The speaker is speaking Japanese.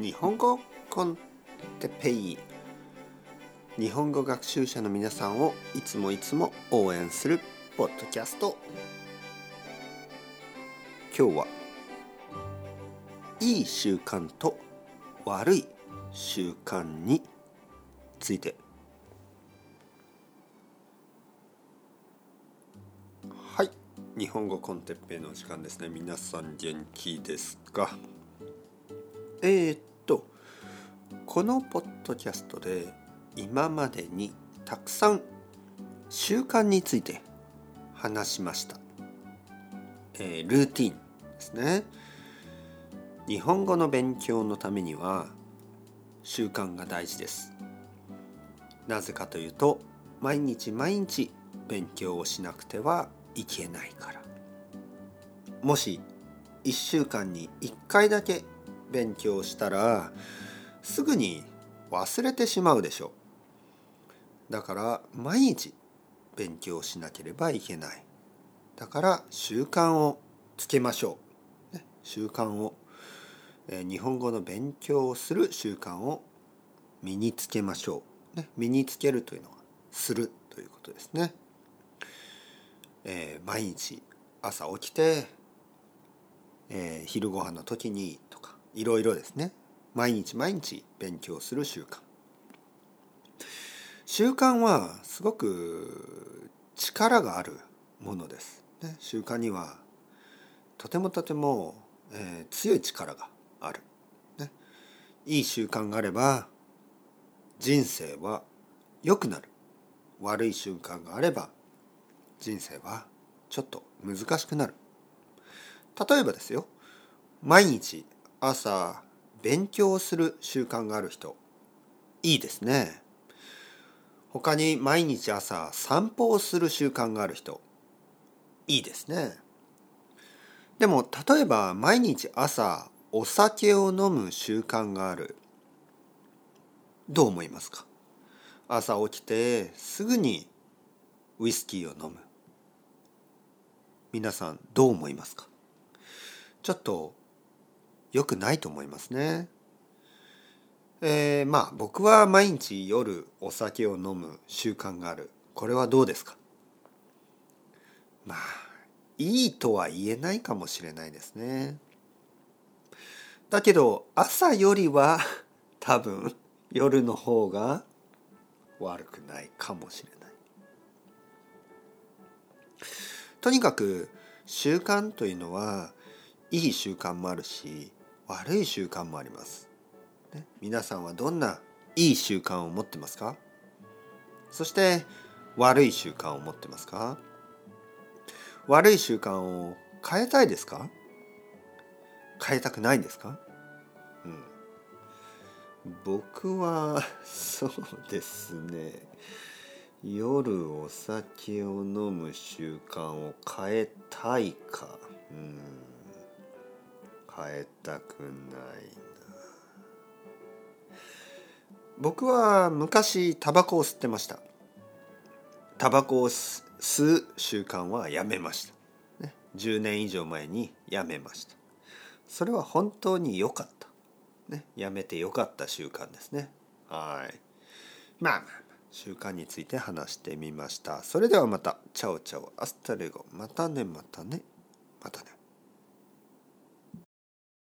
日本語コンテペイ日本語学習者の皆さんをいつもいつも応援するポッドキャスト今日はいい習慣と悪い習慣について。はい。日本語コンテッペイの時間ですね。皆さん元気ですか？えー、このポッドキャストで今までにたくさん習慣について話しました、えー、ルーティンですね。日本語の勉強のためには習慣が大事です。なぜかというと毎日毎日勉強をしなくてはいけないから。もし1週間に1回だけ勉強したらすぐに忘れてしまうでしょう。だから毎日勉強しなければいけない。だから習慣をつけましょう、習慣を、え日本語の勉強をする習慣を身につけましょう、身につけるというのはするということですね、えー、毎日朝起きて、えー、昼ご飯の時にとかいろいろですね。毎日毎日勉強する習慣。習慣はすごく力があるものです、ね、習慣にはとてもとても、えー、強い力がある、ね、いい習慣があれば人生は良くなる。悪い習慣があれば人生はちょっと難しくなる。例えばですよ。毎日朝勉強する習慣がある人いいですね。他に毎日朝散歩をする習慣がある人いいですね。でも例えば毎日朝お酒を飲む習慣があるどう思いますか？朝起きてすぐにウイスキーを飲む。皆さんどう思いますか？ちょっと良くないと思いますね。えー、まあ僕は毎日夜お酒を飲む習慣がある。これはどうですか？まあいいとは言えないかもしれないですね。だけど朝よりは 多分夜の方が悪くないかもしれない。とにかく習慣というのはいい習慣もあるし悪い習慣もあります。ね、皆さんはどんないい習慣を持ってますか？そして悪い習慣を持ってますか？悪い習慣を変えたいですか？変えたくないんですか、うん、僕はそうですね。夜お酒を飲む習慣を変えたいか。うん。変えたくないな。僕は昔タバコを吸ってました。タバコを吸う習慣はやめました、ね、10年以上前にやめました。それは本当に良かった、ね、やめて良かった習慣ですね。はい。まあまあ習慣について話してみました。それではまた。 Chao chao。Hasta luego。またねまたね。またね。